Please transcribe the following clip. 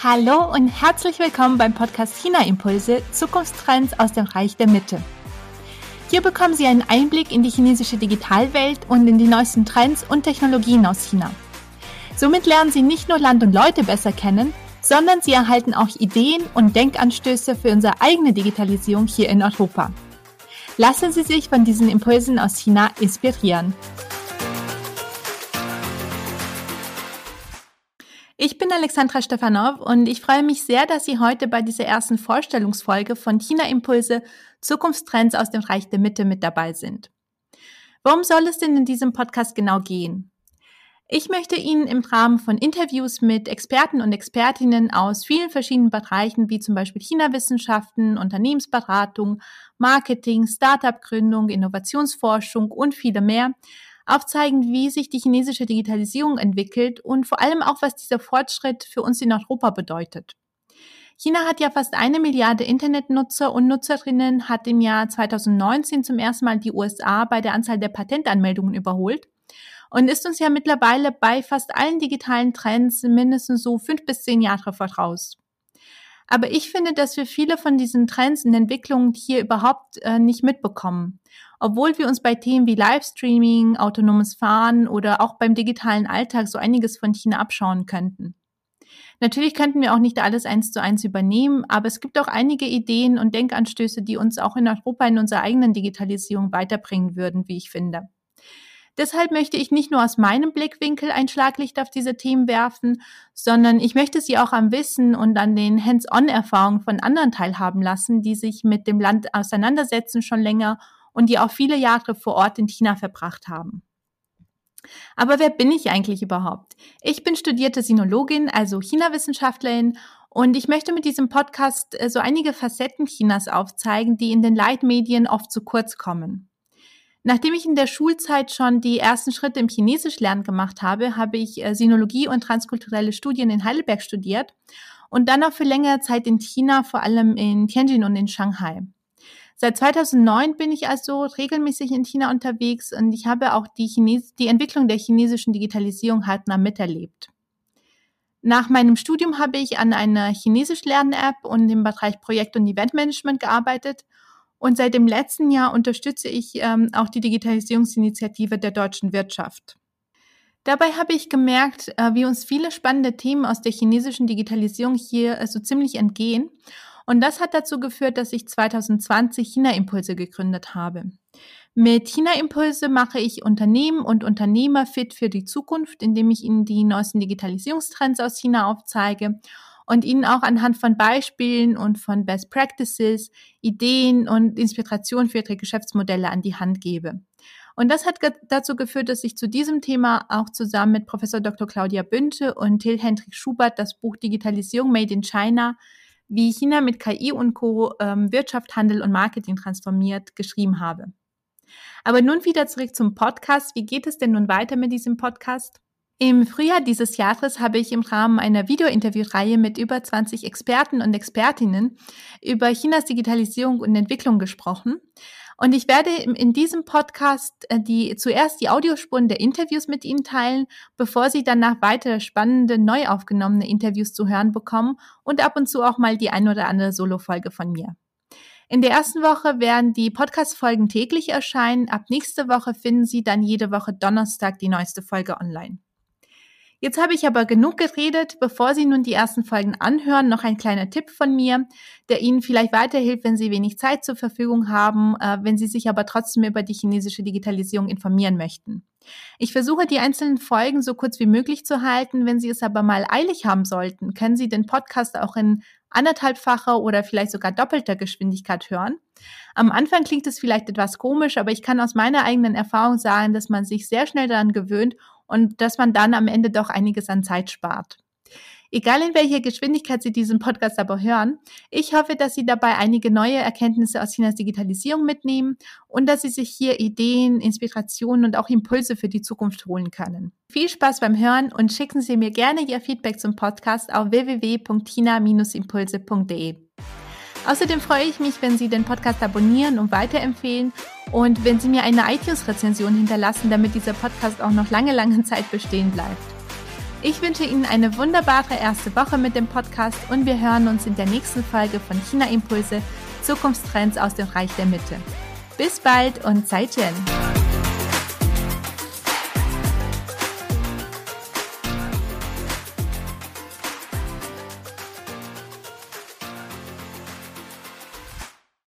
Hallo und herzlich willkommen beim Podcast China Impulse Zukunftstrends aus dem Reich der Mitte. Hier bekommen Sie einen Einblick in die chinesische Digitalwelt und in die neuesten Trends und Technologien aus China. Somit lernen Sie nicht nur Land und Leute besser kennen, sondern Sie erhalten auch Ideen und Denkanstöße für unsere eigene Digitalisierung hier in Europa. Lassen Sie sich von diesen Impulsen aus China inspirieren. Ich bin Alexandra Stefanov und ich freue mich sehr, dass Sie heute bei dieser ersten Vorstellungsfolge von China Impulse Zukunftstrends aus dem Reich der Mitte mit dabei sind. Worum soll es denn in diesem Podcast genau gehen? Ich möchte Ihnen im Rahmen von Interviews mit Experten und Expertinnen aus vielen verschiedenen Bereichen wie zum Beispiel China-Wissenschaften, Unternehmensberatung, Marketing, Startup-Gründung, Innovationsforschung und viele mehr aufzeigen, wie sich die chinesische Digitalisierung entwickelt und vor allem auch, was dieser Fortschritt für uns in Europa bedeutet. China hat ja fast eine Milliarde Internetnutzer und Nutzerinnen, hat im Jahr 2019 zum ersten Mal die USA bei der Anzahl der Patentanmeldungen überholt und ist uns ja mittlerweile bei fast allen digitalen Trends mindestens so fünf bis zehn Jahre voraus. Aber ich finde, dass wir viele von diesen Trends und Entwicklungen hier überhaupt äh, nicht mitbekommen. Obwohl wir uns bei Themen wie Livestreaming, autonomes Fahren oder auch beim digitalen Alltag so einiges von China abschauen könnten. Natürlich könnten wir auch nicht alles eins zu eins übernehmen, aber es gibt auch einige Ideen und Denkanstöße, die uns auch in Europa in unserer eigenen Digitalisierung weiterbringen würden, wie ich finde. Deshalb möchte ich nicht nur aus meinem Blickwinkel ein Schlaglicht auf diese Themen werfen, sondern ich möchte sie auch am Wissen und an den Hands-on-Erfahrungen von anderen teilhaben lassen, die sich mit dem Land auseinandersetzen schon länger und die auch viele Jahre vor Ort in China verbracht haben. Aber wer bin ich eigentlich überhaupt? Ich bin studierte Sinologin, also China-Wissenschaftlerin und ich möchte mit diesem Podcast äh, so einige Facetten Chinas aufzeigen, die in den Leitmedien oft zu kurz kommen. Nachdem ich in der Schulzeit schon die ersten Schritte im Chinesischlernen gemacht habe, habe ich äh, Sinologie und transkulturelle Studien in Heidelberg studiert und dann auch für längere Zeit in China, vor allem in Tianjin und in Shanghai. Seit 2009 bin ich also regelmäßig in China unterwegs und ich habe auch die, Chines die Entwicklung der chinesischen Digitalisierung hautnah miterlebt. Nach meinem Studium habe ich an einer Chinesisch-Lern-App und im Bereich Projekt- und Eventmanagement gearbeitet und seit dem letzten Jahr unterstütze ich ähm, auch die Digitalisierungsinitiative der deutschen Wirtschaft. Dabei habe ich gemerkt, äh, wie uns viele spannende Themen aus der chinesischen Digitalisierung hier äh, so ziemlich entgehen. Und das hat dazu geführt, dass ich 2020 China Impulse gegründet habe. Mit China Impulse mache ich Unternehmen und Unternehmer fit für die Zukunft, indem ich ihnen die neuesten Digitalisierungstrends aus China aufzeige und ihnen auch anhand von Beispielen und von Best Practices Ideen und Inspiration für ihre Geschäftsmodelle an die Hand gebe. Und das hat dazu geführt, dass ich zu diesem Thema auch zusammen mit Professor Dr. Claudia Bünte und Till Hendrik Schubert das Buch Digitalisierung Made in China, wie China mit KI und Co. Ähm, Wirtschaft, Handel und Marketing transformiert, geschrieben habe. Aber nun wieder zurück zum Podcast. Wie geht es denn nun weiter mit diesem Podcast? Im Frühjahr dieses Jahres habe ich im Rahmen einer Videointerviewreihe mit über 20 Experten und Expertinnen über Chinas Digitalisierung und Entwicklung gesprochen. Und ich werde in diesem Podcast äh, die, zuerst die Audiospuren der Interviews mit Ihnen teilen, bevor Sie danach weitere spannende, neu aufgenommene Interviews zu hören bekommen und ab und zu auch mal die ein oder andere Solo-Folge von mir. In der ersten Woche werden die Podcast-Folgen täglich erscheinen. Ab nächste Woche finden Sie dann jede Woche Donnerstag die neueste Folge online. Jetzt habe ich aber genug geredet. Bevor Sie nun die ersten Folgen anhören, noch ein kleiner Tipp von mir, der Ihnen vielleicht weiterhilft, wenn Sie wenig Zeit zur Verfügung haben, äh, wenn Sie sich aber trotzdem über die chinesische Digitalisierung informieren möchten. Ich versuche die einzelnen Folgen so kurz wie möglich zu halten. Wenn Sie es aber mal eilig haben sollten, können Sie den Podcast auch in anderthalbfacher oder vielleicht sogar doppelter Geschwindigkeit hören. Am Anfang klingt es vielleicht etwas komisch, aber ich kann aus meiner eigenen Erfahrung sagen, dass man sich sehr schnell daran gewöhnt und dass man dann am Ende doch einiges an Zeit spart. Egal in welcher Geschwindigkeit Sie diesen Podcast aber hören, ich hoffe, dass Sie dabei einige neue Erkenntnisse aus Chinas Digitalisierung mitnehmen und dass Sie sich hier Ideen, Inspirationen und auch Impulse für die Zukunft holen können. Viel Spaß beim Hören und schicken Sie mir gerne Ihr Feedback zum Podcast auf www.tina-impulse.de. Außerdem freue ich mich, wenn Sie den Podcast abonnieren und weiterempfehlen und wenn Sie mir eine iTunes-Rezension hinterlassen, damit dieser Podcast auch noch lange, lange Zeit bestehen bleibt. Ich wünsche Ihnen eine wunderbare erste Woche mit dem Podcast und wir hören uns in der nächsten Folge von China Impulse Zukunftstrends aus dem Reich der Mitte. Bis bald und Zaijian!